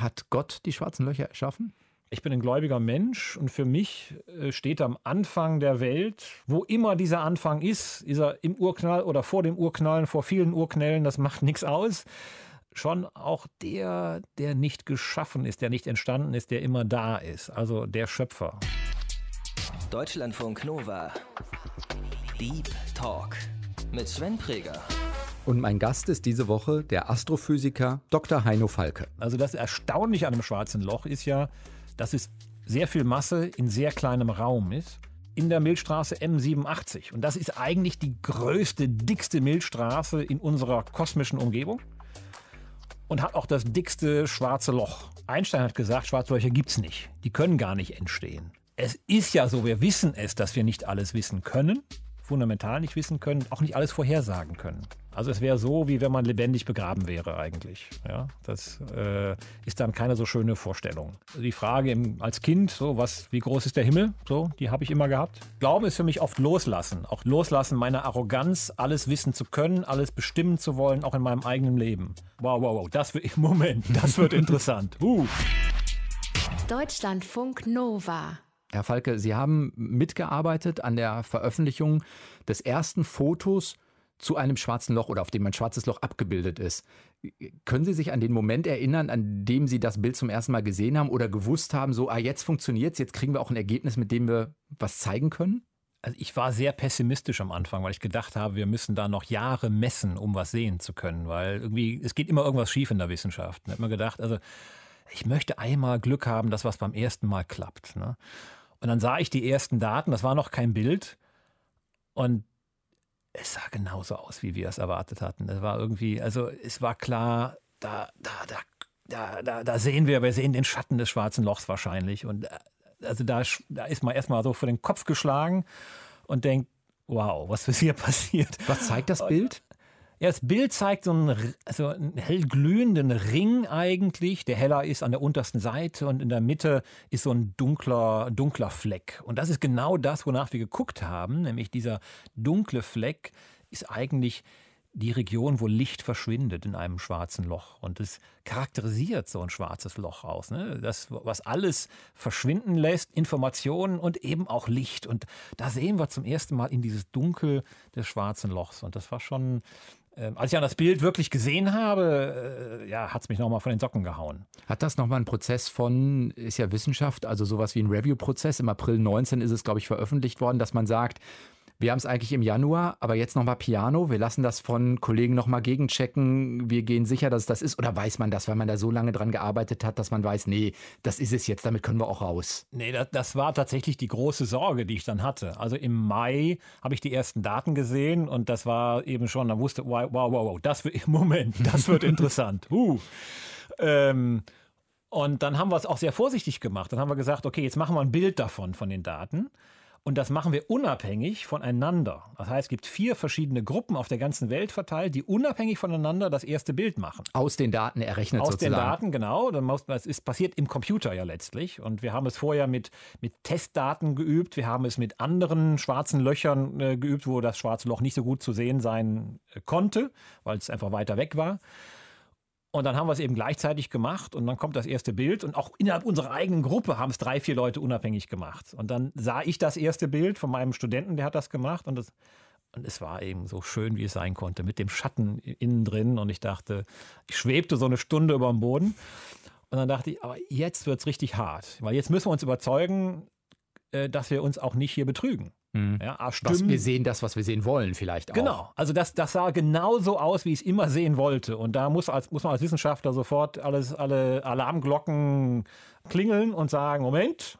Hat Gott die schwarzen Löcher erschaffen? Ich bin ein gläubiger Mensch und für mich äh, steht am Anfang der Welt, wo immer dieser Anfang ist, ist er im Urknall oder vor dem Urknallen, vor vielen Urknällen, das macht nichts aus, schon auch der, der nicht geschaffen ist, der nicht entstanden ist, der immer da ist, also der Schöpfer. Deutschlandfunk Nova. Deep Talk mit Sven Präger. Und mein Gast ist diese Woche der Astrophysiker Dr. Heino Falke. Also das Erstaunliche an einem schwarzen Loch ist ja, dass es sehr viel Masse in sehr kleinem Raum ist. In der Milchstraße M87. Und das ist eigentlich die größte, dickste Milchstraße in unserer kosmischen Umgebung. Und hat auch das dickste schwarze Loch. Einstein hat gesagt, schwarze Löcher gibt es nicht. Die können gar nicht entstehen. Es ist ja so, wir wissen es, dass wir nicht alles wissen können, fundamental nicht wissen können, auch nicht alles vorhersagen können. Also es wäre so, wie wenn man lebendig begraben wäre eigentlich. Ja, das äh, ist dann keine so schöne Vorstellung. Die Frage im, als Kind, so was, wie groß ist der Himmel? So, die habe ich immer gehabt. Glauben ist für mich oft loslassen, auch loslassen meiner Arroganz, alles wissen zu können, alles bestimmen zu wollen, auch in meinem eigenen Leben. Wow, wow, wow, das wird Moment, das wird interessant. Uh. Deutschlandfunk Nova. Herr Falke, Sie haben mitgearbeitet an der Veröffentlichung des ersten Fotos zu einem schwarzen Loch oder auf dem ein schwarzes Loch abgebildet ist. Können Sie sich an den Moment erinnern, an dem Sie das Bild zum ersten Mal gesehen haben oder gewusst haben, so, ah, jetzt funktioniert es, jetzt kriegen wir auch ein Ergebnis, mit dem wir was zeigen können? Also ich war sehr pessimistisch am Anfang, weil ich gedacht habe, wir müssen da noch Jahre messen, um was sehen zu können, weil irgendwie, es geht immer irgendwas schief in der Wissenschaft. Ich habe mir gedacht, also ich möchte einmal Glück haben, dass was beim ersten Mal klappt. Ne? Und dann sah ich die ersten Daten, das war noch kein Bild. Und es sah genauso aus, wie wir es erwartet hatten. Es war irgendwie, also es war klar, da, da, da, da, da, da sehen wir, wir sehen den Schatten des schwarzen Lochs wahrscheinlich. Und äh, also da, da ist man erstmal so vor den Kopf geschlagen und denkt, wow, was ist hier passiert? Was zeigt das Bild? Ja, das Bild zeigt so einen, also einen hellglühenden Ring eigentlich, der heller ist an der untersten Seite und in der Mitte ist so ein dunkler, dunkler Fleck. Und das ist genau das, wonach wir geguckt haben, nämlich dieser dunkle Fleck ist eigentlich die Region, wo Licht verschwindet in einem schwarzen Loch. Und es charakterisiert so ein schwarzes Loch aus. Ne? Das, was alles verschwinden lässt, Informationen und eben auch Licht. Und da sehen wir zum ersten Mal in dieses Dunkel des schwarzen Lochs. Und das war schon ähm, als ich an das Bild wirklich gesehen habe, äh, ja, hat es mich nochmal von den Socken gehauen. Hat das nochmal ein Prozess von, ist ja Wissenschaft, also sowas wie ein Review-Prozess. Im April 19 ist es, glaube ich, veröffentlicht worden, dass man sagt, wir haben es eigentlich im Januar, aber jetzt nochmal Piano. Wir lassen das von Kollegen nochmal gegenchecken. Wir gehen sicher, dass es das ist. Oder weiß man das, weil man da so lange dran gearbeitet hat, dass man weiß, nee, das ist es jetzt, damit können wir auch raus. Nee, das, das war tatsächlich die große Sorge, die ich dann hatte. Also im Mai habe ich die ersten Daten gesehen und das war eben schon, da wusste, wow, wow, wow, das wird, Moment, das wird interessant. Uh. Ähm, und dann haben wir es auch sehr vorsichtig gemacht. Dann haben wir gesagt, okay, jetzt machen wir ein Bild davon, von den Daten. Und das machen wir unabhängig voneinander. Das heißt, es gibt vier verschiedene Gruppen auf der ganzen Welt verteilt, die unabhängig voneinander das erste Bild machen. Aus den Daten errechnet Aus sozusagen. den Daten, genau. Das ist passiert im Computer ja letztlich. Und wir haben es vorher mit, mit Testdaten geübt. Wir haben es mit anderen schwarzen Löchern äh, geübt, wo das schwarze Loch nicht so gut zu sehen sein äh, konnte, weil es einfach weiter weg war. Und dann haben wir es eben gleichzeitig gemacht und dann kommt das erste Bild und auch innerhalb unserer eigenen Gruppe haben es drei, vier Leute unabhängig gemacht. Und dann sah ich das erste Bild von meinem Studenten, der hat das gemacht und das, und es war eben so schön, wie es sein konnte, mit dem Schatten innen drin. Und ich dachte, ich schwebte so eine Stunde über dem Boden. Und dann dachte ich, aber jetzt wird es richtig hart. Weil jetzt müssen wir uns überzeugen, äh, dass wir uns auch nicht hier betrügen. Mhm. Ja, was wir sehen, das, was wir sehen wollen, vielleicht auch. Genau. Also das, das sah genauso aus, wie ich es immer sehen wollte. Und da muss, als, muss man als Wissenschaftler sofort alles, alle Alarmglocken klingeln und sagen, Moment.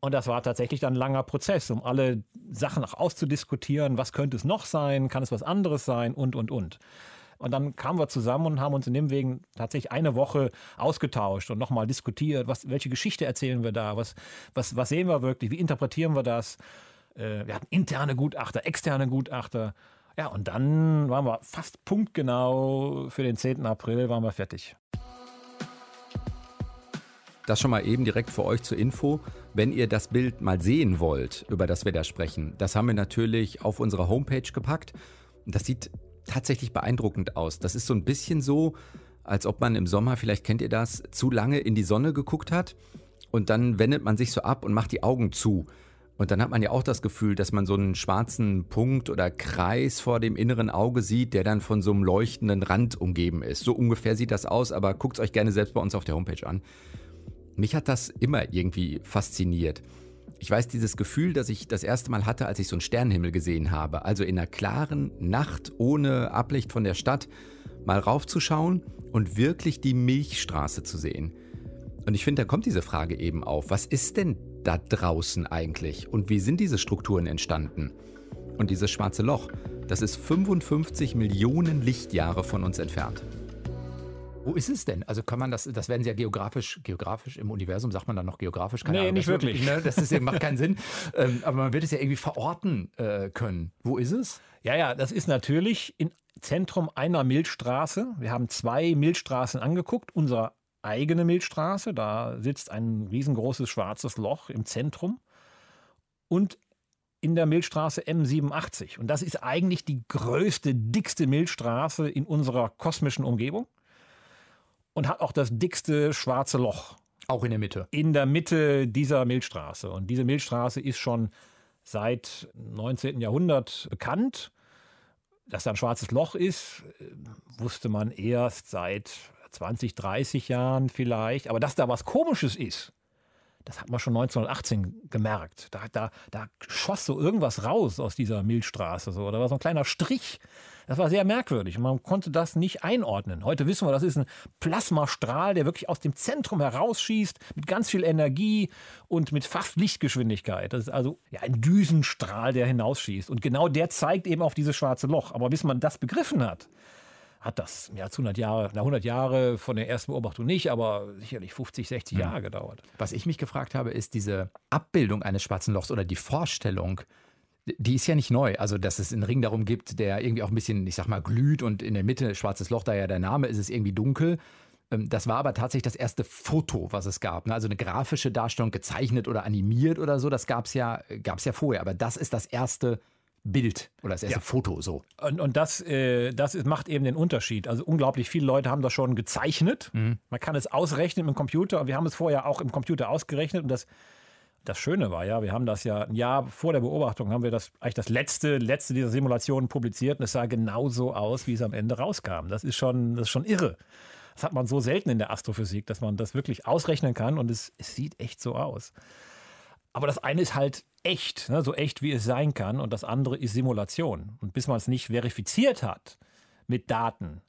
Und das war tatsächlich dann ein langer Prozess, um alle Sachen auch auszudiskutieren. Was könnte es noch sein? Kann es was anderes sein? Und, und, und. Und dann kamen wir zusammen und haben uns in dem Wegen tatsächlich eine Woche ausgetauscht und nochmal diskutiert, was, welche Geschichte erzählen wir da, was, was, was sehen wir wirklich, wie interpretieren wir das. Äh, wir hatten interne Gutachter, externe Gutachter. Ja, und dann waren wir fast punktgenau für den 10. April waren wir fertig. Das schon mal eben direkt für euch zur Info. Wenn ihr das Bild mal sehen wollt, über das wir da sprechen, das haben wir natürlich auf unserer Homepage gepackt. Das sieht tatsächlich beeindruckend aus. Das ist so ein bisschen so, als ob man im Sommer, vielleicht kennt ihr das, zu lange in die Sonne geguckt hat und dann wendet man sich so ab und macht die Augen zu. Und dann hat man ja auch das Gefühl, dass man so einen schwarzen Punkt oder Kreis vor dem inneren Auge sieht, der dann von so einem leuchtenden Rand umgeben ist. So ungefähr sieht das aus, aber guckt es euch gerne selbst bei uns auf der Homepage an. Mich hat das immer irgendwie fasziniert. Ich weiß dieses Gefühl, das ich das erste Mal hatte, als ich so einen Sternenhimmel gesehen habe. Also in einer klaren Nacht ohne Ablicht von der Stadt mal raufzuschauen und wirklich die Milchstraße zu sehen. Und ich finde, da kommt diese Frage eben auf. Was ist denn da draußen eigentlich? Und wie sind diese Strukturen entstanden? Und dieses schwarze Loch, das ist 55 Millionen Lichtjahre von uns entfernt. Wo ist es denn? Also kann man das, das werden Sie ja geografisch, geografisch im Universum, sagt man dann noch geografisch? Keine nee, Ahnung, nicht wirklich. Ne, das ist, macht keinen Sinn. Ähm, aber man wird es ja irgendwie verorten äh, können. Wo ist es? Ja, ja, das ist natürlich im Zentrum einer Milchstraße. Wir haben zwei Milchstraßen angeguckt. Unsere eigene Milchstraße, da sitzt ein riesengroßes schwarzes Loch im Zentrum. Und in der Milchstraße M87. Und das ist eigentlich die größte, dickste Milchstraße in unserer kosmischen Umgebung und hat auch das dickste schwarze Loch. Auch in der Mitte. In der Mitte dieser Milchstraße. Und diese Milchstraße ist schon seit 19. Jahrhundert bekannt. Dass da ein schwarzes Loch ist, wusste man erst seit 20, 30 Jahren vielleicht. Aber dass da was Komisches ist, das hat man schon 1918 gemerkt. Da, da, da schoss so irgendwas raus aus dieser Milchstraße. So. Da war so ein kleiner Strich. Das war sehr merkwürdig. Man konnte das nicht einordnen. Heute wissen wir, das ist ein Plasmastrahl, der wirklich aus dem Zentrum herausschießt, mit ganz viel Energie und mit fast Lichtgeschwindigkeit. Das ist also ja, ein Düsenstrahl, der hinausschießt. Und genau der zeigt eben auf dieses schwarze Loch. Aber bis man das begriffen hat, hat das mehr als 100 Jahre, na 100 Jahre von der ersten Beobachtung nicht, aber sicherlich 50, 60 mhm. Jahre gedauert. Was ich mich gefragt habe, ist diese Abbildung eines schwarzen Lochs oder die Vorstellung, die ist ja nicht neu. Also, dass es einen Ring darum gibt, der irgendwie auch ein bisschen, ich sag mal, glüht und in der Mitte schwarzes Loch, da ja der Name ist, es irgendwie dunkel. Ähm, das war aber tatsächlich das erste Foto, was es gab. Ne? Also eine grafische Darstellung, gezeichnet oder animiert oder so, das gab es ja, gab's ja vorher. Aber das ist das erste Bild oder das erste ja. Foto so. Und, und das, äh, das ist, macht eben den Unterschied. Also unglaublich viele Leute haben das schon gezeichnet. Mhm. Man kann es ausrechnen im Computer und wir haben es vorher auch im Computer ausgerechnet und das das Schöne war ja, wir haben das ja ein Jahr vor der Beobachtung, haben wir das eigentlich das letzte, letzte dieser Simulationen publiziert und es sah genauso aus, wie es am Ende rauskam. Das ist schon, das ist schon irre. Das hat man so selten in der Astrophysik, dass man das wirklich ausrechnen kann und es, es sieht echt so aus. Aber das eine ist halt echt, ne, so echt wie es sein kann, und das andere ist Simulation. Und bis man es nicht verifiziert hat mit Daten,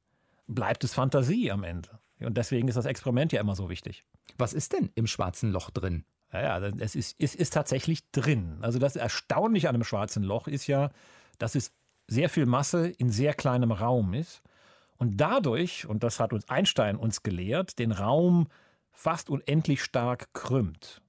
bleibt es Fantasie am Ende. Und deswegen ist das Experiment ja immer so wichtig. Was ist denn im schwarzen Loch drin? Ja, ja, es ist, es ist tatsächlich drin. Also das Erstaunliche an einem schwarzen Loch ist ja, dass es sehr viel Masse in sehr kleinem Raum ist und dadurch, und das hat uns Einstein uns gelehrt, den Raum fast unendlich stark krümmt.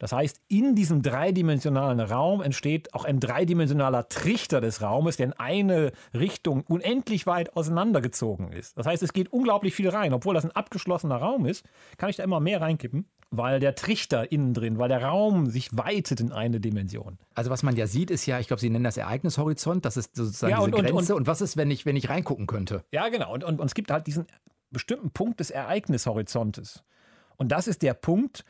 Das heißt, in diesem dreidimensionalen Raum entsteht auch ein dreidimensionaler Trichter des Raumes, der in eine Richtung unendlich weit auseinandergezogen ist. Das heißt, es geht unglaublich viel rein. Obwohl das ein abgeschlossener Raum ist, kann ich da immer mehr reinkippen, weil der Trichter innen drin, weil der Raum sich weitet in eine Dimension. Also was man ja sieht, ist ja, ich glaube, Sie nennen das Ereignishorizont, das ist sozusagen ja, und, diese Grenze. Und, und, und, was ist, wenn ich, wenn ich reingucken könnte? Ja, genau. Und, und, und es gibt halt diesen bestimmten Punkt des Ereignishorizontes. Und das ist der Punkt,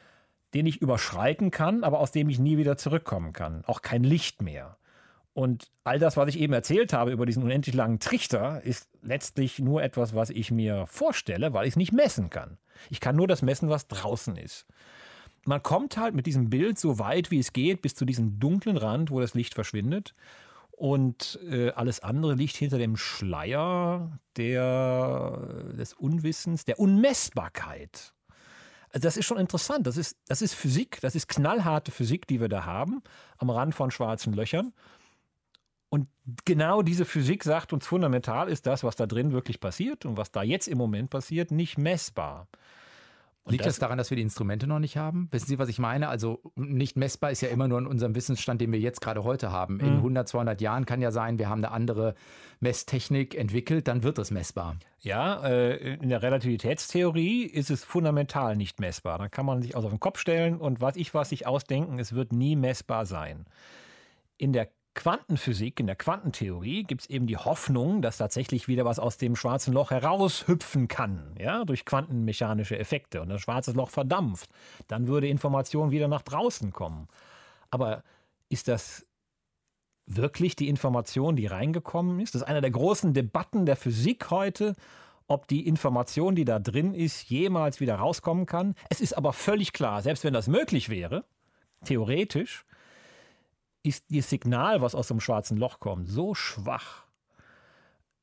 den ich überschreiten kann, aber aus dem ich nie wieder zurückkommen kann. Auch kein Licht mehr. Und all das, was ich eben erzählt habe über diesen unendlich langen Trichter, ist letztlich nur etwas, was ich mir vorstelle, weil ich es nicht messen kann. Ich kann nur das messen, was draußen ist. Man kommt halt mit diesem Bild so weit, wie es geht, bis zu diesem dunklen Rand, wo das Licht verschwindet. Und äh, alles andere liegt hinter dem Schleier der, des Unwissens, der Unmessbarkeit. Also das ist schon interessant. Das ist, das ist Physik, das ist knallharte Physik, die wir da haben, am Rand von schwarzen Löchern. Und genau diese Physik sagt uns fundamental, ist das, was da drin wirklich passiert und was da jetzt im Moment passiert, nicht messbar. Liegt das, das, daran, dass wir die Instrumente noch nicht haben? Wissen Sie, was ich meine? Also nicht messbar ist ja immer nur in unserem Wissensstand, den wir jetzt gerade heute haben. Mhm. In 100, 200 Jahren kann ja sein, wir haben eine andere Messtechnik entwickelt, dann wird es messbar. Ja, äh, in der Relativitätstheorie ist es fundamental nicht messbar. Da kann man sich also auf den Kopf stellen und was ich was sich ausdenken, es wird nie messbar sein. In der Quantenphysik, in der Quantentheorie gibt es eben die Hoffnung, dass tatsächlich wieder was aus dem schwarzen Loch heraushüpfen kann, ja, durch quantenmechanische Effekte und das schwarze Loch verdampft. Dann würde Information wieder nach draußen kommen. Aber ist das wirklich die Information, die reingekommen ist? Das ist eine der großen Debatten der Physik heute, ob die Information, die da drin ist, jemals wieder rauskommen kann. Es ist aber völlig klar, selbst wenn das möglich wäre, theoretisch, ist das Signal, was aus dem schwarzen Loch kommt, so schwach,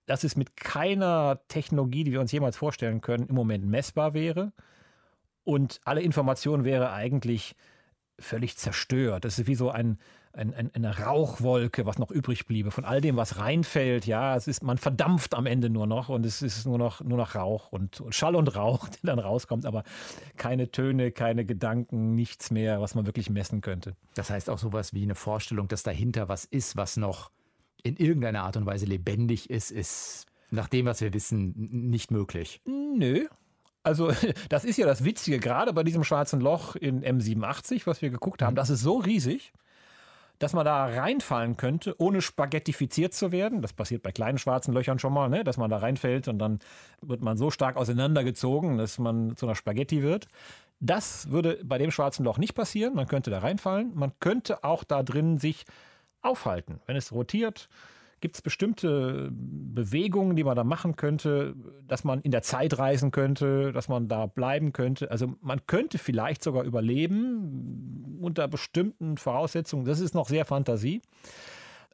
dass es mit keiner Technologie, die wir uns jemals vorstellen können, im Moment messbar wäre. Und alle Information wäre eigentlich völlig zerstört. Das ist wie so ein, ein, ein, eine Rauchwolke, was noch übrig bliebe. Von all dem, was reinfällt, ja, es ist, man verdampft am Ende nur noch und es ist nur noch, nur noch Rauch und, und Schall und Rauch, der dann rauskommt, aber keine Töne, keine Gedanken, nichts mehr, was man wirklich messen könnte. Das heißt auch sowas wie eine Vorstellung, dass dahinter was ist, was noch in irgendeiner Art und Weise lebendig ist, ist nach dem, was wir wissen, nicht möglich. Nö, also das ist ja das Witzige, gerade bei diesem schwarzen Loch in M87, was wir geguckt haben, mhm. das ist so riesig, dass man da reinfallen könnte, ohne spaghettifiziert zu werden. Das passiert bei kleinen schwarzen Löchern schon mal, ne? dass man da reinfällt und dann wird man so stark auseinandergezogen, dass man zu einer Spaghetti wird. Das würde bei dem schwarzen Loch nicht passieren. Man könnte da reinfallen. Man könnte auch da drin sich aufhalten. Wenn es rotiert, Gibt es bestimmte Bewegungen, die man da machen könnte, dass man in der Zeit reisen könnte, dass man da bleiben könnte? Also man könnte vielleicht sogar überleben unter bestimmten Voraussetzungen. Das ist noch sehr Fantasie.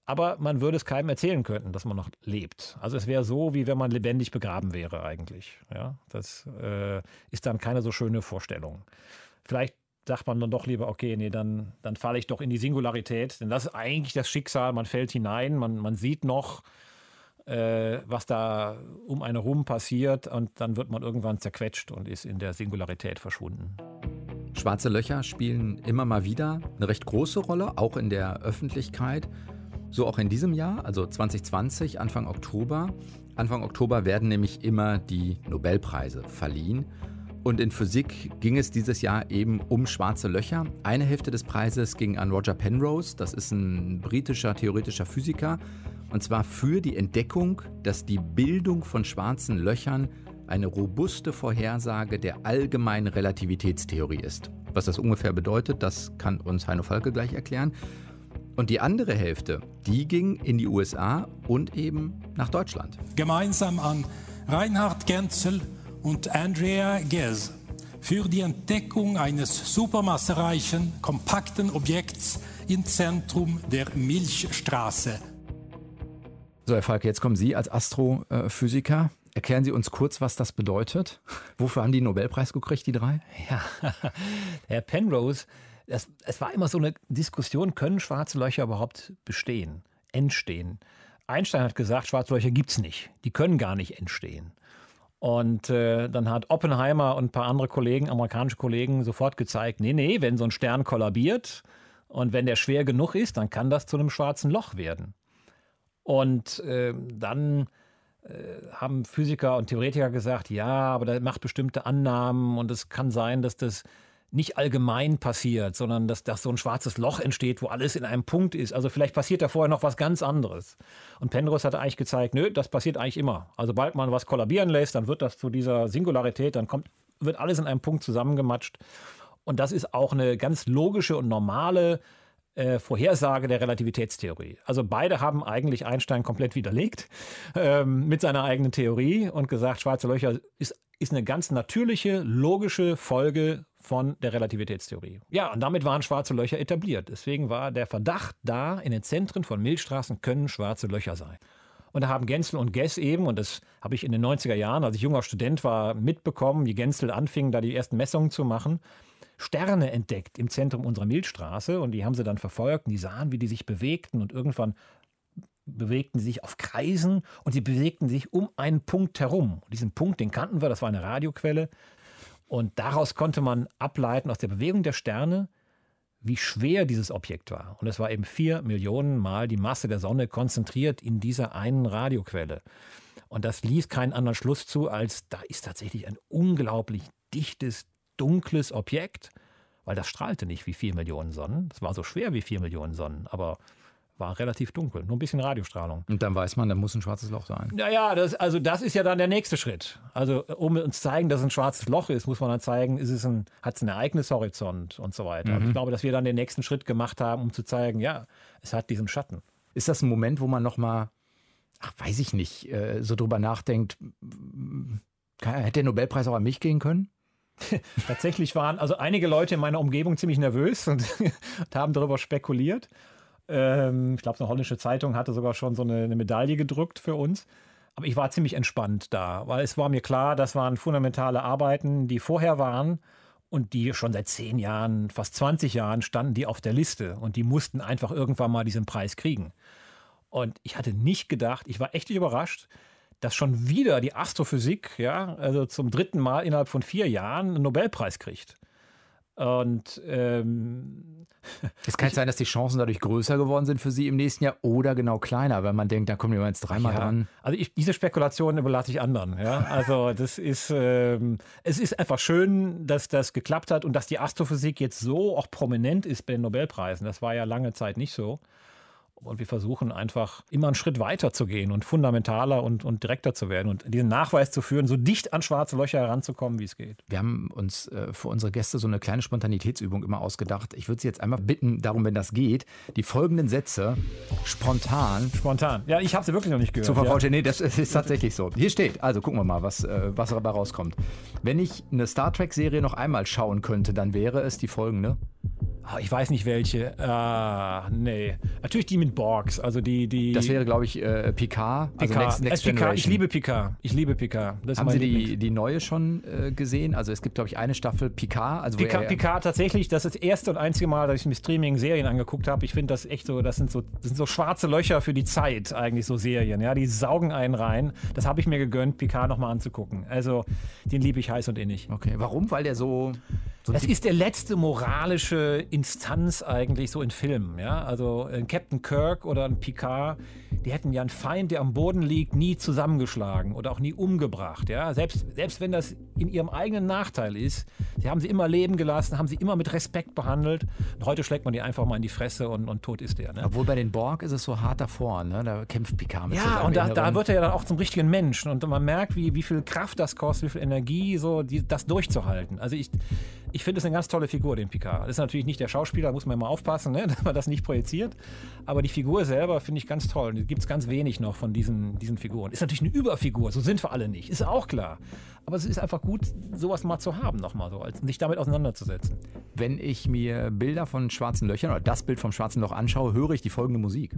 Aber man würde es keinem erzählen können, dass man noch lebt. Also es wäre so, wie wenn man lebendig begraben wäre eigentlich. Ja, das äh, ist dann keine so schöne Vorstellung. Vielleicht sagt man dann doch lieber, okay, nee, dann, dann falle ich doch in die Singularität. Denn das ist eigentlich das Schicksal. Man fällt hinein, man, man sieht noch, äh, was da um einen rum passiert und dann wird man irgendwann zerquetscht und ist in der Singularität verschwunden. Schwarze Löcher spielen immer mal wieder eine recht große Rolle, auch in der Öffentlichkeit. So auch in diesem Jahr, also 2020, Anfang Oktober. Anfang Oktober werden nämlich immer die Nobelpreise verliehen. Und in Physik ging es dieses Jahr eben um schwarze Löcher. Eine Hälfte des Preises ging an Roger Penrose, das ist ein britischer theoretischer Physiker, und zwar für die Entdeckung, dass die Bildung von schwarzen Löchern eine robuste Vorhersage der allgemeinen Relativitätstheorie ist. Was das ungefähr bedeutet, das kann uns Heino Falke gleich erklären. Und die andere Hälfte, die ging in die USA und eben nach Deutschland. Gemeinsam an Reinhard Genzel und Andrea Ghez für die Entdeckung eines supermassereichen, kompakten Objekts im Zentrum der Milchstraße. So, Herr Falk, jetzt kommen Sie als Astrophysiker. Erklären Sie uns kurz, was das bedeutet. Wofür haben die den Nobelpreis gekriegt, die drei? Ja, Herr Penrose, es, es war immer so eine Diskussion, können schwarze Löcher überhaupt bestehen, entstehen? Einstein hat gesagt, schwarze Löcher gibt es nicht. Die können gar nicht entstehen. Und äh, dann hat Oppenheimer und ein paar andere Kollegen, amerikanische Kollegen, sofort gezeigt, nee, nee, wenn so ein Stern kollabiert und wenn der schwer genug ist, dann kann das zu einem schwarzen Loch werden. Und äh, dann haben Physiker und Theoretiker gesagt, ja, aber der macht bestimmte Annahmen und es kann sein, dass das nicht allgemein passiert, sondern dass, dass so ein schwarzes Loch entsteht, wo alles in einem Punkt ist. Also vielleicht passiert da vorher noch was ganz anderes. Und Penrose hat eigentlich gezeigt, nö, das passiert eigentlich immer. Also sobald man was kollabieren lässt, dann wird das zu dieser Singularität, dann kommt, wird alles in einem Punkt zusammengematscht. Und das ist auch eine ganz logische und normale äh, Vorhersage der Relativitätstheorie. Also beide haben eigentlich Einstein komplett widerlegt ähm, mit seiner eigenen Theorie und gesagt, schwarze Löcher ist, ist eine ganz natürliche, logische Folge von der Relativitätstheorie. Ja, und damit waren schwarze Löcher etabliert. Deswegen war der Verdacht da, in den Zentren von Milchstraßen können schwarze Löcher sein. Und da haben Genzel und Guess eben, und das habe ich in den 90er Jahren, als ich junger Student war, mitbekommen, wie Genzel anfing, da die ersten Messungen zu machen, Sterne entdeckt im Zentrum unserer Milchstraße. Und die haben sie dann verfolgt und die sahen, wie die sich bewegten. Und irgendwann bewegten sie sich auf Kreisen und sie bewegten sich um einen Punkt herum. Und diesen Punkt, den kannten wir, das war eine Radioquelle. Und daraus konnte man ableiten aus der Bewegung der Sterne, wie schwer dieses Objekt war. Und es war eben vier Millionen Mal die Masse der Sonne konzentriert in dieser einen Radioquelle. Und das ließ keinen anderen Schluss zu, als da ist tatsächlich ein unglaublich dichtes, dunkles Objekt, weil das strahlte nicht wie vier Millionen Sonnen. Das war so schwer wie vier Millionen Sonnen, aber war relativ dunkel, nur ein bisschen Radiostrahlung. Und dann weiß man, da muss ein schwarzes Loch sein. Naja, das, also das ist ja dann der nächste Schritt. Also um uns zu zeigen, dass es ein schwarzes Loch ist, muss man dann zeigen, ist es ein, hat es einen Ereignishorizont und so weiter. Mhm. Ich glaube, dass wir dann den nächsten Schritt gemacht haben, um zu zeigen, ja, es hat diesen Schatten. Ist das ein Moment, wo man nochmal, ach, weiß ich nicht, äh, so drüber nachdenkt, hätte der Nobelpreis auch an mich gehen können? Tatsächlich waren also einige Leute in meiner Umgebung ziemlich nervös und, und haben darüber spekuliert. Ähm, ich glaube, eine holländische Zeitung hatte sogar schon so eine, eine Medaille gedrückt für uns. Aber ich war ziemlich entspannt da, weil es war mir klar, das waren fundamentale Arbeiten, die vorher waren und die schon seit zehn Jahren, fast 20 Jahren standen die auf der Liste und die mussten einfach irgendwann mal diesen Preis kriegen. Und ich hatte nicht gedacht, ich war echt überrascht, dass schon wieder die Astrophysik, ja, also zum dritten Mal innerhalb von vier Jahren einen Nobelpreis kriegt. Und ähm, es kann ich, sein, dass die Chancen dadurch größer geworden sind für Sie im nächsten Jahr oder genau kleiner, weil man denkt, da kommen wir jetzt dreimal ja, dran. Also ich, diese Spekulationen überlasse ich anderen. Ja? Also das ist, ähm, es ist einfach schön, dass das geklappt hat und dass die Astrophysik jetzt so auch prominent ist bei den Nobelpreisen. Das war ja lange Zeit nicht so. Und wir versuchen einfach immer einen Schritt weiter zu gehen und fundamentaler und, und direkter zu werden und diesen Nachweis zu führen, so dicht an schwarze Löcher heranzukommen, wie es geht. Wir haben uns äh, für unsere Gäste so eine kleine Spontanitätsübung immer ausgedacht. Ich würde Sie jetzt einmal bitten, darum, wenn das geht, die folgenden Sätze spontan. Spontan. Ja, ich habe sie wirklich noch nicht gehört. Zu vervollständigen. Ja. Nee, das ist tatsächlich so. Hier steht, also gucken wir mal, was, äh, was dabei rauskommt. Wenn ich eine Star Trek-Serie noch einmal schauen könnte, dann wäre es die folgende. Ah, ich weiß nicht welche. Ah, nee. Natürlich die mit Borgs. Also die, die das wäre, glaube ich, äh, Picard. Also Picard. Next, Next Picard. Ich liebe Picard. Ich liebe Picard. Das Haben Sie die, die neue schon äh, gesehen? Also es gibt, glaube ich, eine Staffel Picard. Also Picard, Picard tatsächlich, das ist das erste und einzige Mal, dass ich mir Streaming-Serien angeguckt habe. Ich finde das echt so, das sind so, das sind so schwarze Löcher für die Zeit, eigentlich so Serien. Ja, die saugen einen rein. Das habe ich mir gegönnt, Picard nochmal anzugucken. Also den liebe ich heiß und innig. Okay, warum? Weil der so so das ist der letzte moralische Instanz eigentlich so in Filmen. Ja? Also ein Captain Kirk oder ein Picard, die hätten ja einen Feind, der am Boden liegt, nie zusammengeschlagen oder auch nie umgebracht. Ja? Selbst, selbst wenn das in ihrem eigenen Nachteil ist, sie haben sie immer leben gelassen, haben sie immer mit Respekt behandelt. Und heute schlägt man die einfach mal in die Fresse und, und tot ist der. Ne? Obwohl bei den Borg ist es so hart davor, ne? da kämpft Picard mit Ja, und da, da, wird er ja dann auch zum richtigen Menschen und man merkt, wie, wie viel Kraft das kostet, wie viel Energie, so die, das durchzuhalten. Also ich ich finde es eine ganz tolle Figur, den Picard. Das ist natürlich nicht der Schauspieler, muss man immer aufpassen, ne, dass man das nicht projiziert. Aber die Figur selber finde ich ganz toll. Gibt es ganz wenig noch von diesen, diesen Figuren. Ist natürlich eine Überfigur, so sind wir alle nicht. Ist auch klar. Aber es ist einfach gut, sowas mal zu haben, nochmal so, als sich damit auseinanderzusetzen. Wenn ich mir Bilder von schwarzen Löchern oder das Bild vom schwarzen Loch anschaue, höre ich die folgende Musik.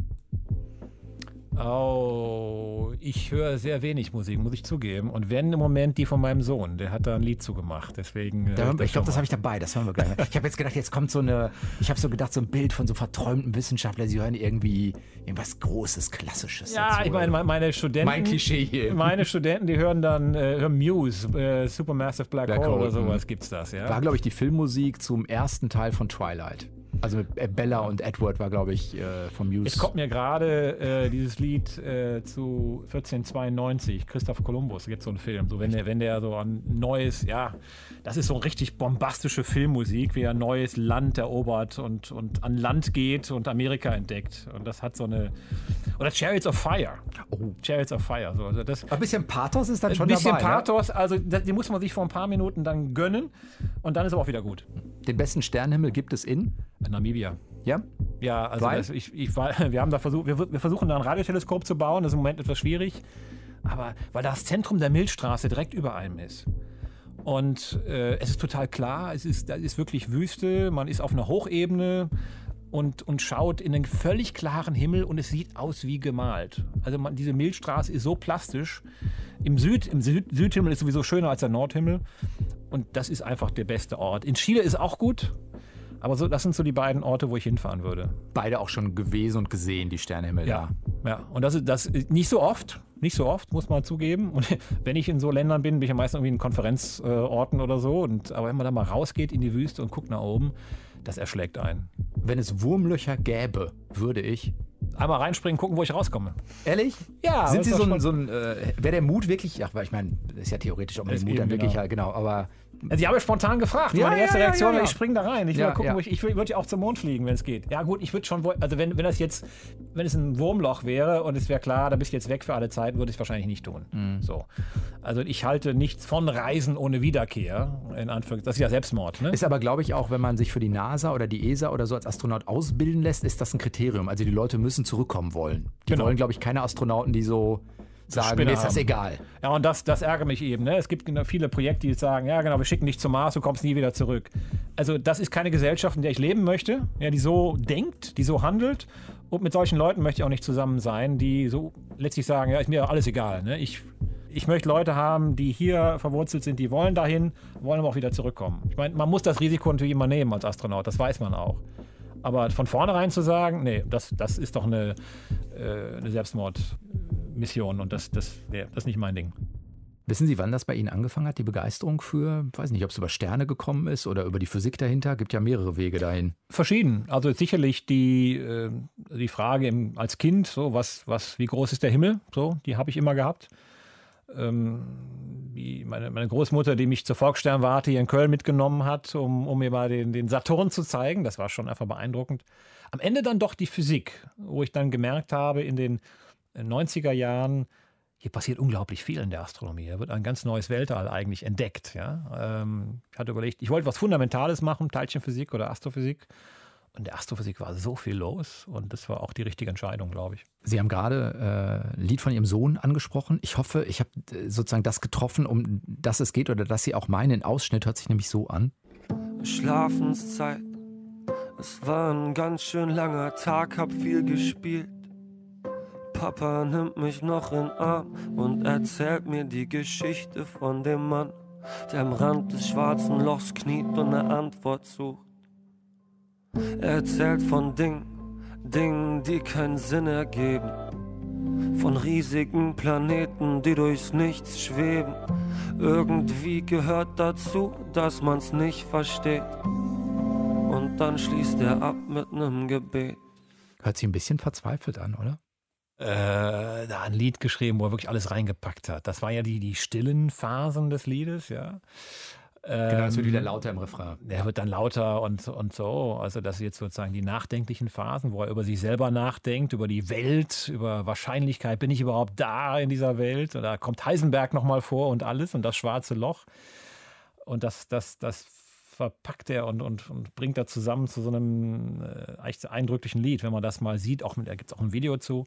Oh, ich höre sehr wenig Musik, muss ich zugeben. Und wenn im Moment die von meinem Sohn, der hat da ein Lied zugemacht. Deswegen. Äh, da, ich glaube, das habe ich dabei. Das hören wir gleich. ich habe jetzt gedacht, jetzt kommt so eine. Ich habe so gedacht, so ein Bild von so verträumten Wissenschaftlern. Sie hören irgendwie irgendwas Großes, Klassisches. Ja, dazu, ich meine, meine Studenten. Mein Klischee hier. Meine Studenten, die hören dann äh, hören Muse, äh, Supermassive Black, Black Hole, Hole oder sowas mhm. gibt's das. Ja. War, glaube ich, die Filmmusik zum ersten Teil von Twilight. Also Bella und Edward war, glaube ich, äh, vom Muse. Es kommt mir gerade äh, dieses Lied äh, zu 1492, Christoph Kolumbus, gibt so einen Film. So, wenn der, wenn der so ein neues, ja, das ist so richtig bombastische Filmmusik, wie er ein neues Land erobert und, und an Land geht und Amerika entdeckt. Und das hat so eine. Oder Chariots of Fire. Oh. Chariots of Fire. So, also das, ein bisschen Pathos ist dann schon dabei. Ein bisschen ne? Pathos, ne? also die muss man sich vor ein paar Minuten dann gönnen und dann ist aber auch wieder gut. Den besten Sternenhimmel gibt es in? Namibia. Ja? Ja, also das, ich, ich, wir haben da versucht, wir, wir, versuchen da ein Radioteleskop zu bauen, das ist im Moment etwas schwierig, aber weil das Zentrum der Milchstraße direkt über einem ist. Und äh, es ist total klar, es ist, das ist wirklich Wüste, man ist auf einer Hochebene und, und schaut in einen völlig klaren Himmel und es sieht aus wie gemalt. Also man, diese Milchstraße ist so plastisch. Im, Süd, im Süd, Südhimmel ist sowieso schöner als der Nordhimmel und das ist einfach der beste Ort. In Chile ist auch gut, aber so, das sind so die beiden Orte, wo ich hinfahren würde. Beide auch schon gewesen und gesehen, die Sternenhimmel. Ja, da. ja. Und das ist das nicht so oft, nicht so oft, muss man zugeben. Und wenn ich in so Ländern bin, bin ich ja meistens irgendwie in Konferenzorten oder so. Und, aber wenn man da mal rausgeht in die Wüste und guckt nach oben, das erschlägt einen. Wenn es Wurmlöcher gäbe, würde ich einmal reinspringen, gucken, wo ich rauskomme. Ehrlich? Ja. Sind Sie so ein, so ein äh, wäre der Mut wirklich, ach, weil ich meine, das ist ja theoretisch, ob man den Mut dann wirklich, genau. ja, genau, aber Also ich habe spontan gefragt. Ja, Meine erste ja, Reaktion war, ja. ich springe da rein. Ich will gucken, ich, ich würde ja auch zum Mond fliegen, wenn es geht. Ja gut, ich würde schon, also wenn, wenn das jetzt, wenn es ein Wurmloch wäre und es wäre klar, da bist du jetzt weg für alle Zeit, würde ich es wahrscheinlich nicht tun. Mhm. So. Also ich halte nichts von Reisen ohne Wiederkehr, in Anführungszeichen. Das ist ja Selbstmord, ne? Ist aber, glaube ich, auch, wenn man sich für die NASA oder die ESA oder so als Astronaut ausbilden lässt, ist das ein Kriterium. Also die Leute müssen zurückkommen wollen. Die Genau. wollen, glaube ich, keine Astronauten, die so sagen, Spinne mir ist das egal. Ja, und das, das ärgert mich eben. Ne? Es gibt viele Projekte, die sagen, ja genau, wir schicken dich zum Mars, du kommst nie wieder zurück. Also das ist keine Gesellschaft, in der ich leben möchte, ja, die so denkt, die so handelt. Und mit solchen Leuten möchte ich auch nicht zusammen sein, die so letztlich sagen, ja, ist mir alles egal. Ne? Ich, ich möchte Leute haben, die hier verwurzelt sind, die wollen dahin, wollen aber auch wieder zurückkommen. Ich meine, man muss das Risiko natürlich immer nehmen als Astronaut, das weiß man auch. Aber von vornherein zu sagen, nee, das, das ist doch eine, äh, eine Selbstmordmission und das, das, wär- das ist nicht mein Ding. Wissen Sie, wann das bei Ihnen angefangen hat, die Begeisterung für, weiß nicht, ob es über Sterne gekommen ist oder über die Physik dahinter? Gibt ja mehrere Wege dahin. Verschieden. Also sicherlich die, äh, die Frage im, als Kind, so was, was, wie groß ist der Himmel? So, die habe ich immer gehabt. Ähm, wie meine, meine Großmutter, die mich zur Volkssternwarte hier in Köln mitgenommen hat, um, um mir mal den, den Saturn zu zeigen. Das war schon einfach beeindruckend. Am Ende dann doch die Physik, wo ich dann gemerkt habe, in den 90er Jahren, hier passiert unglaublich viel in der Astronomie. Da wird ein ganz neues Weltall eigentlich entdeckt. Ja? Ähm, ich hatte überlegt, ich wollte was Fundamentales machen, Teilchenphysik oder Astrophysik. Und in der Astrophysik war so viel los und das war auch die richtige Entscheidung, glaube ich. Sie haben gerade äh, ein Lied von Ihrem Sohn angesprochen. Ich hoffe, ich habe äh, sozusagen das getroffen, um das es geht oder dass Sie auch meinen. Ausschnitt hört sich nämlich so an. Schlafenszeit. Es war ein ganz schön langer Tag, hab viel gespielt. Papa nimmt mich noch in den Arm und erzählt mir die Geschichte von dem Mann, der am Rand des schwarzen Lochs kniet und eine Antwort sucht. Er erzählt von Dingen, Dingen, die keinen Sinn ergeben. Von riesigen Planeten, die durchs Nichts schweben. Irgendwie gehört dazu, dass man's nicht versteht. Und dann schließt er ab mit nem Gebet. Hört sich ein bisschen verzweifelt an, oder? Äh, da ein Lied geschrieben, wo er wirklich alles reingepackt hat. Das war ja die, die stillen Phasen des Liedes, ja. Genau, es wird Ähm, wieder lauter im Refrain. Der wird dann lauter und, und so. Also das sind jetzt sozusagen die nachdenklichen Phasen, wo er über sich selber nachdenkt, über die Welt, über Wahrscheinlichkeit, bin ich überhaupt da in dieser Welt? Und da kommt Heisenberg nochmal vor und alles und das schwarze Loch. Und das, das, das verpackt er und, und, und bringt er zusammen zu so einem äh, echt eindrücklichen Lied, wenn man das mal sieht. Auch mit, da gibt es auch ein Video zu.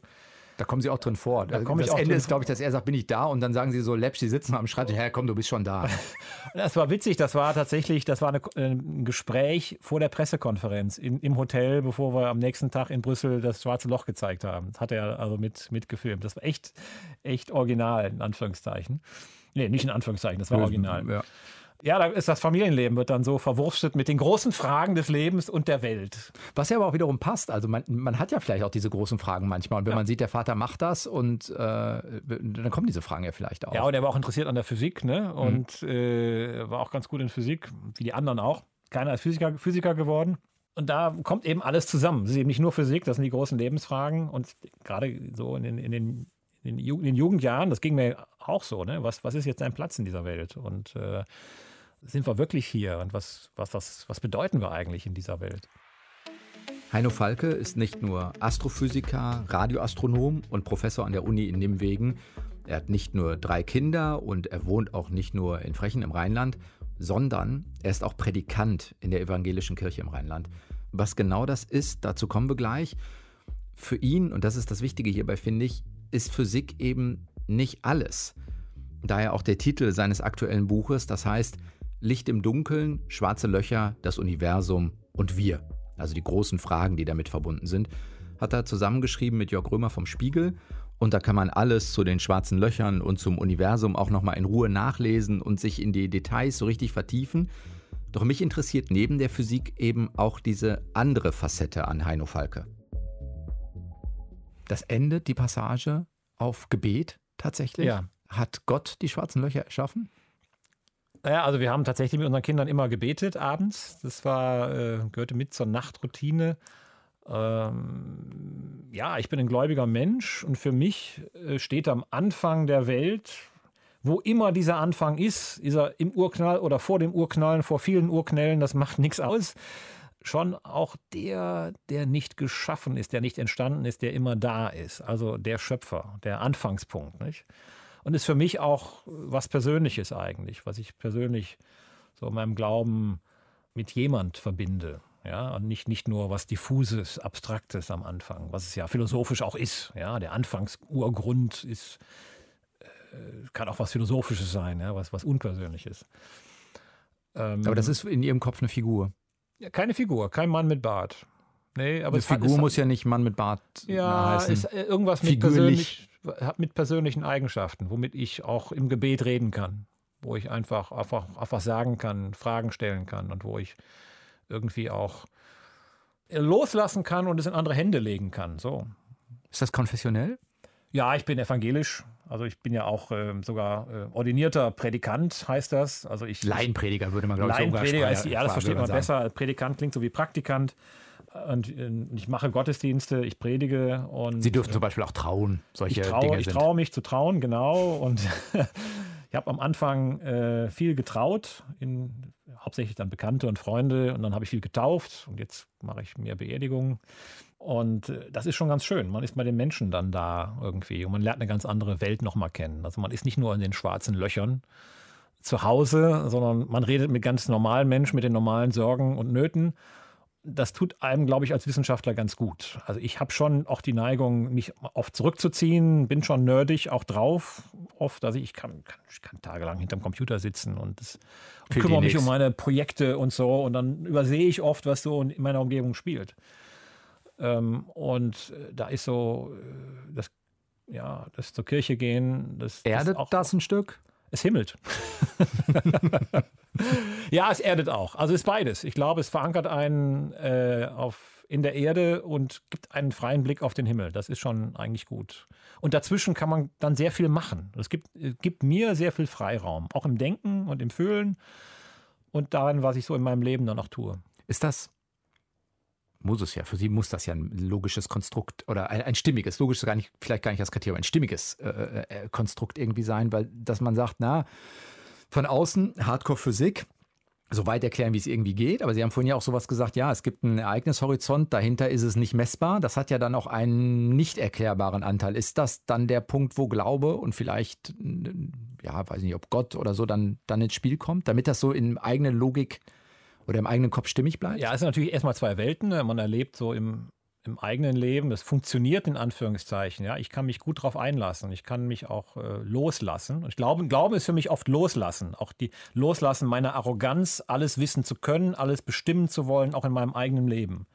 Da kommen Sie auch drin vor. Da komm ich das auch Ende ist, glaube ich, dass er sagt, bin ich da? Und dann sagen Sie so, läppsch, Sie sitzen am Schreibtisch, ja komm, du bist schon da. Das war witzig, das war tatsächlich, das war eine, ein Gespräch vor der Pressekonferenz in, im Hotel, bevor wir am nächsten Tag in Brüssel das schwarze Loch gezeigt haben. Das hat er also mit, mitgefilmt. Das war echt, echt original, in Anführungszeichen. Nee, nicht in Anführungszeichen, das war original. Ja. Ja, da ist das Familienleben, wird dann so verwurstet mit den großen Fragen des Lebens und der Welt. Was ja aber auch wiederum passt. Also man, man hat ja vielleicht auch diese großen Fragen manchmal. Und wenn man sieht, der Vater macht das und äh, dann kommen diese Fragen ja vielleicht auch. Ja, und er war auch interessiert an der Physik, ne? Und äh, war auch ganz gut in Physik, wie die anderen auch. Keiner ist Physiker, Physiker geworden. Und da kommt eben alles zusammen. Es ist eben nicht nur Physik, das sind die großen Lebensfragen. Und gerade so in den, in den, in den Jugendjahren, das ging mir auch so, ne? Was, was ist jetzt dein Platz in dieser Welt? Und äh, sind wir wirklich hier? Und was, was, was, was bedeuten wir eigentlich in dieser Welt? Heino Falke ist nicht nur Astrophysiker, Radioastronom und Professor an der Uni in Nimwegen. Er hat nicht nur drei Kinder und er wohnt auch nicht nur in Frechen im Rheinland, sondern er ist auch Predikant in der evangelischen Kirche im Rheinland. Was genau das ist, dazu kommen wir gleich. Für ihn, und das ist das Wichtige hierbei, finde ich, ist Physik eben nicht alles. Daher auch der Titel seines aktuellen Buches, das heißt Licht im Dunkeln, schwarze Löcher, das Universum und wir. Also die großen Fragen, die damit verbunden sind, hat er zusammengeschrieben mit Jörg Römer vom Spiegel. Und da kann man alles zu den schwarzen Löchern und zum Universum auch nochmal in Ruhe nachlesen und sich in die Details so richtig vertiefen. Doch mich interessiert neben der Physik eben auch diese andere Facette an Heino Falke. Das endet die Passage auf Gebet tatsächlich. Ja. Hat Gott die schwarzen Löcher erschaffen? Naja, also wir haben tatsächlich mit unseren Kindern immer gebetet abends. Das war, äh, gehörte mit zur Nachtroutine. Ähm, ja, ich bin ein gläubiger Mensch und für mich äh, steht am Anfang der Welt wo immer dieser Anfang ist, ist er im Urknall oder vor dem Urknallen, vor vielen Urknällen, das macht nichts aus. Schon auch der, der nicht geschaffen ist, der nicht entstanden ist, der immer da ist. Also der Schöpfer, der Anfangspunkt. Nicht? Und ist für mich auch was Persönliches eigentlich, was ich persönlich so in meinem Glauben mit jemand verbinde. Ja, und nicht, nicht nur was diffuses, abstraktes am Anfang, was es ja philosophisch auch ist. Ja, der Anfangsurgrund ist, äh, kann auch was Philosophisches sein, ja, was, was Unpersönliches. Ähm, aber das ist in Ihrem Kopf eine Figur. Keine Figur, kein Mann mit Bart. Nee, aber eine Figur muss ja nicht Mann mit Bart ja, heißen. Ist äh, irgendwas mit, persönlich, mit persönlichen Eigenschaften, womit ich auch im Gebet reden kann wo ich einfach, einfach, einfach sagen kann, Fragen stellen kann und wo ich irgendwie auch loslassen kann und es in andere Hände legen kann. So. Ist das konfessionell? Ja, ich bin evangelisch. Also ich bin ja auch äh, sogar äh, ordinierter Predikant, heißt das. Also ich, Laienprediger würde man, glaube ich, Laienprediger ist, ja, das versteht man, man besser. Predikant klingt so wie Praktikant. Und äh, ich mache Gottesdienste, ich predige und. Sie dürfen zum Beispiel auch trauen, solche ich trau, Dinge Ich traue mich zu trauen, genau. Und Ich habe am Anfang äh, viel getraut, in, hauptsächlich dann Bekannte und Freunde. Und dann habe ich viel getauft und jetzt mache ich mehr Beerdigungen. Und äh, das ist schon ganz schön. Man ist bei den Menschen dann da irgendwie und man lernt eine ganz andere Welt nochmal kennen. Also man ist nicht nur in den schwarzen Löchern zu Hause, sondern man redet mit ganz normalen Menschen, mit den normalen Sorgen und Nöten das tut einem, glaube ich, als Wissenschaftler ganz gut. Also ich habe schon auch die Neigung, mich oft zurückzuziehen, bin schon nerdig auch drauf, oft. Also ich kann, kann, ich kann tagelang hinterm Computer sitzen und, das, und kümmere mich um meine Projekte und so und dann übersehe ich oft, was so in meiner Umgebung spielt. Ähm, und äh, da ist so äh, das, ja, das zur Kirche gehen. Das, Erdet das, das ein Stück? Es himmelt. ja, es erdet auch. Also es ist beides. Ich glaube, es verankert einen äh, auf, in der Erde und gibt einen freien Blick auf den Himmel. Das ist schon eigentlich gut. Und dazwischen kann man dann sehr viel machen. Es gibt, gibt mir sehr viel Freiraum, auch im Denken und im Fühlen und darin, was ich so in meinem Leben dann auch tue. Ist das muss es ja. Für sie muss das ja ein logisches Konstrukt oder ein, ein stimmiges, logisches gar nicht, vielleicht gar nicht das Kriterium, ein stimmiges äh, äh, äh Konstrukt irgendwie sein, weil dass man sagt, na, von außen Hardcore-Physik, so weit erklären, wie es irgendwie geht. Aber Sie haben vorhin ja auch sowas gesagt, ja, es gibt einen Ereignishorizont, dahinter ist es nicht messbar. Das hat ja dann auch einen nicht erklärbaren Anteil. Ist das dann der Punkt, wo Glaube und vielleicht, ja, weiß nicht, ob Gott oder so dann, dann ins Spiel kommt, damit das so in eigene Logik oder im eigenen Kopf stimmig bleibt? Ja, es sind natürlich erstmal zwei Welten. Man erlebt so im, im eigenen Leben. Das funktioniert in Anführungszeichen. Ja, ich kann mich gut darauf einlassen. Ich kann mich auch äh, loslassen. Und ich glaube, Glauben ist für mich oft loslassen. Auch die Loslassen meiner Arroganz, alles wissen zu können, alles bestimmen zu wollen, auch in meinem eigenen Leben.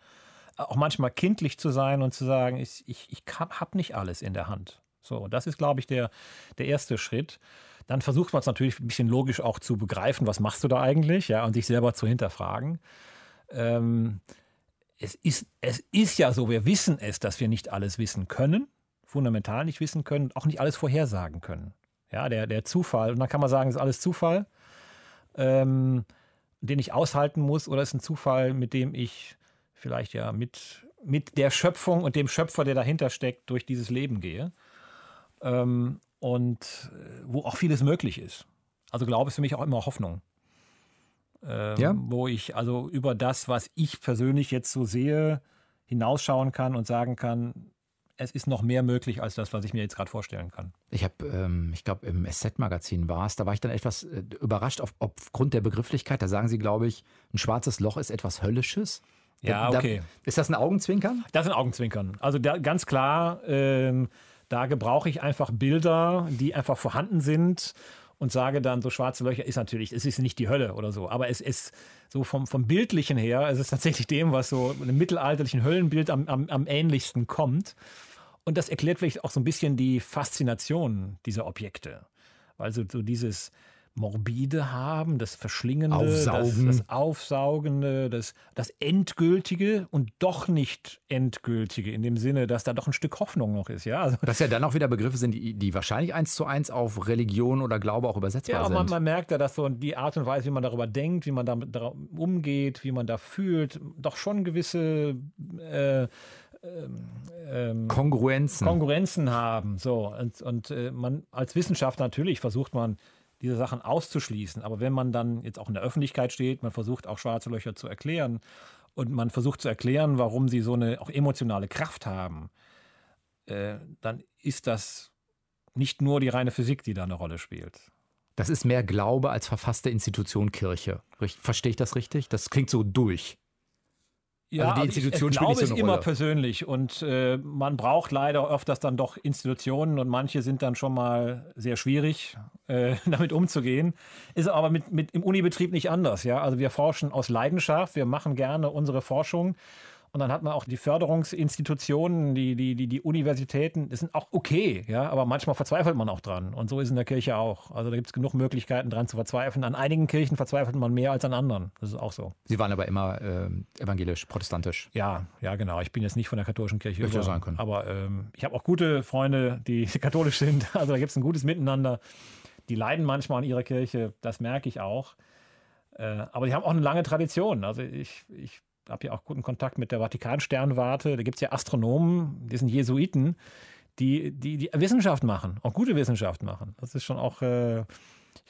Auch manchmal kindlich zu sein und zu sagen, ich, ich, ich habe nicht alles in der Hand. So, das ist, glaube ich, der, der erste Schritt. Dann versucht man es natürlich ein bisschen logisch auch zu begreifen, was machst du da eigentlich, ja, und sich selber zu hinterfragen. Ähm, es ist, es ist ja so, wir wissen es, dass wir nicht alles wissen können, fundamental nicht wissen können, auch nicht alles vorhersagen können. Ja, der, der Zufall, und dann kann man sagen, es ist alles Zufall, ähm, den ich aushalten muss, oder ist ein Zufall, mit dem ich vielleicht ja mit, mit der Schöpfung und dem Schöpfer, der dahinter steckt, durch dieses Leben gehe. Ähm, und äh, wo auch vieles möglich ist. Also Glaube ist für mich auch immer Hoffnung ähm, ja. wo ich also über das, was ich persönlich jetzt so sehe, hinausschauen kann und sagen kann, es ist noch mehr möglich als das, was ich mir jetzt gerade vorstellen kann. Ich habe, ähm, ich glaube, im SZ-Magazin war es, da war ich dann etwas äh, überrascht auf, aufgrund der Begrifflichkeit. Da sagen sie, glaube ich, ein schwarzes Loch ist etwas Höllisches. Ja, okay. Da, ist das ein Augenzwinkern? Das ist ein Augenzwinkern. Also da, ganz klar, ähm, da gebrauche ich einfach Bilder, die einfach vorhanden sind und sage dann, so schwarze Löcher ist natürlich, es ist nicht die Hölle oder so, aber es ist so vom, vom Bildlichen her, es ist tatsächlich dem, was so einem mittelalterlichen Höllenbild am, am, am ähnlichsten kommt. Und das erklärt vielleicht auch so ein bisschen die Faszination dieser Objekte. Also so dieses, Morbide haben, das Verschlingende, Aufsaugen. Das, das, Aufsaugende, das, das Endgültige und doch nicht Endgültige, in dem Sinne, dass da doch ein Stück Hoffnung noch ist. Ja? Also, dass ja dann auch wieder Begriffe sind, die, die wahrscheinlich eins zu eins auf Religion oder Glaube auch übersetzbar ja, sind. Ja, man, man, merkt ja, dass so die Art und Weise, wie man darüber denkt, wie man damit umgeht, wie man da fühlt, doch schon gewisse äh, ähm, Kongruenzen. Kongruenzen haben. So, und, und äh, man als Wissenschaftler natürlich versucht man, diese Sachen auszuschließen. Aber wenn man dann jetzt auch in der Öffentlichkeit steht, man versucht auch schwarze Löcher zu erklären und man versucht zu erklären, warum sie so eine auch emotionale Kraft haben, äh, dann ist das nicht nur die reine Physik, die da eine Rolle spielt. Das ist mehr Glaube als verfasste Institution Kirche. Verstehe ich das richtig? Das klingt so durch. Ja, also die Institution ich, ich glaube, so ist immer persönlich und äh, man braucht leider öfters dann doch Institutionen und manche sind dann schon mal sehr schwierig, äh, damit umzugehen. Ist aber mit, mit im Unibetrieb nicht anders. Ja, also wir forschen aus Leidenschaft, wir machen gerne unsere Forschung und dann hat man auch die Förderungsinstitutionen, die, die, die, die Universitäten, das sind auch okay, ja, aber manchmal verzweifelt man auch dran. Und so ist in der Kirche auch. Also da gibt es genug Möglichkeiten dran zu verzweifeln. An einigen Kirchen verzweifelt man mehr als an anderen. Das ist auch so. Sie waren aber immer äh, evangelisch, protestantisch. Ja, ja, genau. Ich bin jetzt nicht von der katholischen Kirche. Hätte über, sein können. Aber ähm, ich habe auch gute Freunde, die katholisch sind. Also da gibt es ein gutes Miteinander. Die leiden manchmal an ihrer Kirche, das merke ich auch. Äh, aber die haben auch eine lange Tradition. Also ich, ich habe ja auch guten Kontakt mit der Vatikansternwarte. Da gibt es ja Astronomen, die sind Jesuiten, die, die, die Wissenschaft machen, auch gute Wissenschaft machen. Das ist schon auch, äh,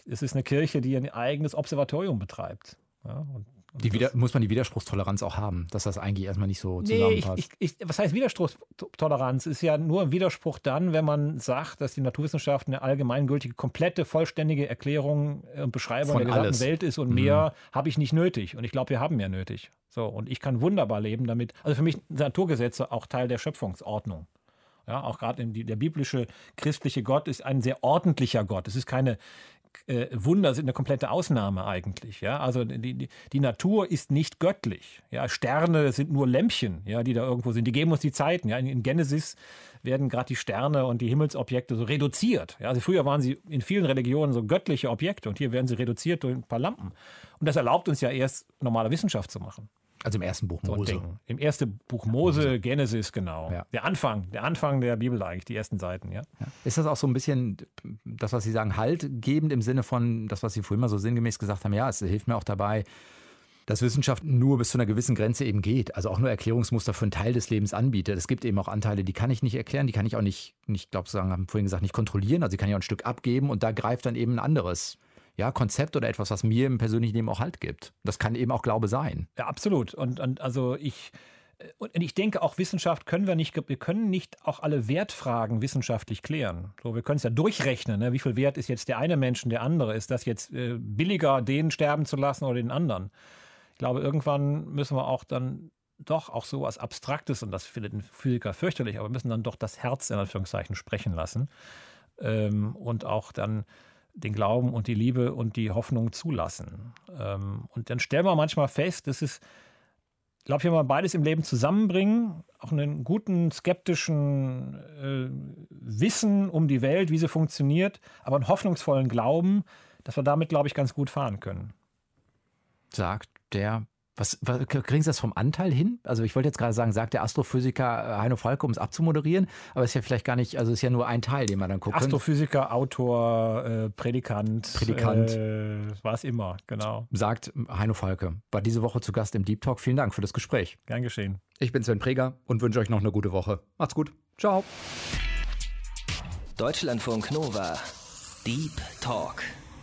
es ist eine Kirche, die ein eigenes Observatorium betreibt. Ja, und die wieder, muss man die Widerspruchstoleranz auch haben, dass das eigentlich erstmal nicht so zusammenpasst. Nee, ich, ich, was heißt Widerspruchstoleranz? Ist ja nur ein Widerspruch dann, wenn man sagt, dass die Naturwissenschaft eine allgemeingültige, komplette, vollständige Erklärung und Beschreibung Von der gesamten alles. Welt ist und mhm. mehr habe ich nicht nötig. Und ich glaube, wir haben mehr nötig. So, und ich kann wunderbar leben damit. Also für mich sind Naturgesetze auch Teil der Schöpfungsordnung. Ja, auch gerade der biblische christliche Gott ist ein sehr ordentlicher Gott. Es ist keine äh, Wunder sind eine komplette Ausnahme eigentlich. Ja? Also die, die, die, Natur ist nicht göttlich. Ja? Sterne sind nur Lämpchen, ja, die da irgendwo sind. Die geben uns die Zeiten. Ja? In, in Genesis werden gerade die Sterne und die Himmelsobjekte so reduziert. Ja? Also früher waren sie in vielen Religionen so göttliche Objekte und hier werden sie reduziert durch ein paar Lampen. Und das erlaubt uns ja erst normale Wissenschaft zu machen. Also im ersten Buch Mose. So Im ersten Buch Mose, Genesis, genau. Ja. Der Anfang, der Anfang der Bibel eigentlich, die ersten Seiten, ja. ja. Ist das auch so ein bisschen das, was Sie sagen, haltgebend im Sinne von das, was Sie vorhin mal so sinngemäß gesagt haben, ja, es hilft mir auch dabei, dass Wissenschaft nur bis zu einer gewissen Grenze eben geht, also auch nur Erklärungsmuster für einen Teil des Lebens anbietet. Es gibt eben auch Anteile, die kann ich nicht erklären, die kann ich auch nicht, nicht glaube sagen, haben vorhin gesagt, nicht kontrollieren. Also die kann ich auch ein Stück abgeben und da greift dann eben ein anderes ja, Konzept oder etwas, was mir im persönlichen Leben auch Halt gibt. Das kann eben auch Glaube sein. Ja, absolut. Und, und also ich, und ich denke, auch Wissenschaft können wir nicht, wir können nicht auch alle Wertfragen wissenschaftlich klären. So, wir können es ja durchrechnen, ne? wie viel Wert ist jetzt der eine Mensch und der andere? Ist das jetzt äh, billiger, den sterben zu lassen oder den anderen? Ich glaube, irgendwann müssen wir auch dann doch auch so was Abstraktes, und das findet ein Physiker fürchterlich, aber wir müssen dann doch das Herz in Anführungszeichen sprechen lassen. Ähm, und auch dann den Glauben und die Liebe und die Hoffnung zulassen. Ähm, und dann stellen wir manchmal fest, dass es, glaube ich, wenn wir beides im Leben zusammenbringen, auch einen guten skeptischen äh, Wissen um die Welt, wie sie funktioniert, aber einen hoffnungsvollen Glauben, dass wir damit, glaube ich, ganz gut fahren können. Sagt der was, was, kriegen Sie das vom Anteil hin? Also ich wollte jetzt gerade sagen, sagt der Astrophysiker äh, Heino Falke, um es abzumoderieren, aber es ist ja vielleicht gar nicht, also es ist ja nur ein Teil, den man dann guckt. Astrophysiker, Autor, äh, Predikant. Predikant. Äh, war es immer, genau. Sagt Heino Falke. War diese Woche zu Gast im Deep Talk. Vielen Dank für das Gespräch. Gern geschehen. Ich bin Sven Preger und wünsche euch noch eine gute Woche. Macht's gut. Ciao. Deutschlandfunk Nova. Deep Talk.